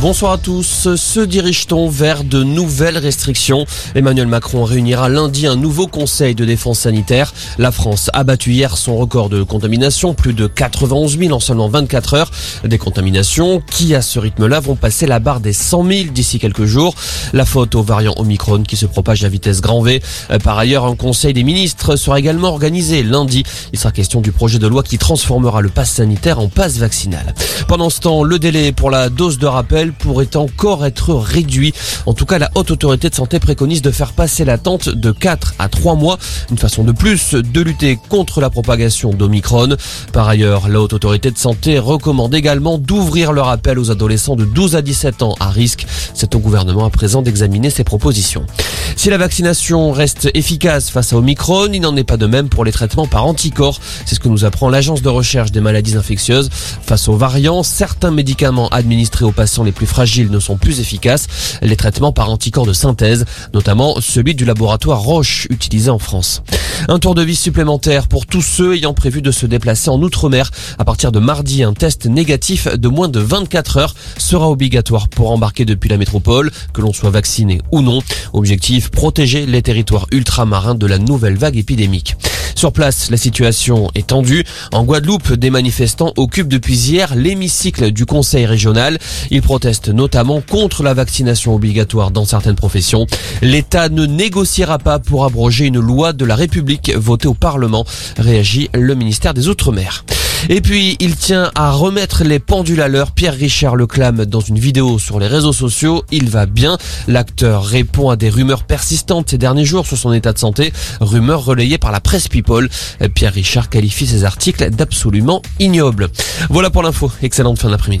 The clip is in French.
Bonsoir à tous. Se dirige-t-on vers de nouvelles restrictions? Emmanuel Macron réunira lundi un nouveau conseil de défense sanitaire. La France a battu hier son record de contamination, plus de 91 000 en seulement 24 heures. Des contaminations qui, à ce rythme-là, vont passer la barre des 100 000 d'ici quelques jours. La faute au variant Omicron qui se propage à vitesse grand V. Par ailleurs, un conseil des ministres sera également organisé lundi. Il sera question du projet de loi qui transformera le pass sanitaire en passe vaccinal. Pendant ce temps, le délai pour la dose de rappel pourrait encore être réduit. En tout cas, la haute autorité de santé préconise de faire passer l'attente de 4 à 3 mois, une façon de plus de lutter contre la propagation d'Omicron. Par ailleurs, la haute autorité de santé recommande également d'ouvrir le rappel aux adolescents de 12 à 17 ans à risque. C'est au gouvernement à présent d'examiner ces propositions. Si la vaccination reste efficace face à Omicron, il n'en est pas de même pour les traitements par anticorps. C'est ce que nous apprend l'Agence de recherche des maladies infectieuses. Face aux variants, certains médicaments administrés aux patients les plus fragiles ne sont plus efficaces. Les traitements par anticorps de synthèse, notamment celui du laboratoire Roche utilisé en France. Un tour de vie supplémentaire pour tous ceux ayant prévu de se déplacer en Outre-mer. À partir de mardi, un test négatif de moins de 24 heures sera obligatoire pour embarquer depuis la métropole, que l'on soit vacciné ou non. Objectif, protéger les territoires ultramarins de la nouvelle vague épidémique. Sur place, la situation est tendue. En Guadeloupe, des manifestants occupent depuis hier l'hémicycle du conseil régional. Ils protestent notamment contre la vaccination obligatoire dans certaines professions. L'État ne négociera pas pour abroger une loi de la République votée au Parlement, réagit le ministère des Outre-mer. Et puis, il tient à remettre les pendules à l'heure. Pierre Richard le clame dans une vidéo sur les réseaux sociaux. Il va bien. L'acteur répond à des rumeurs persistantes ces derniers jours sur son état de santé. Rumeurs relayées par la presse People. Pierre Richard qualifie ces articles d'absolument ignobles. Voilà pour l'info. Excellente fin d'après-midi.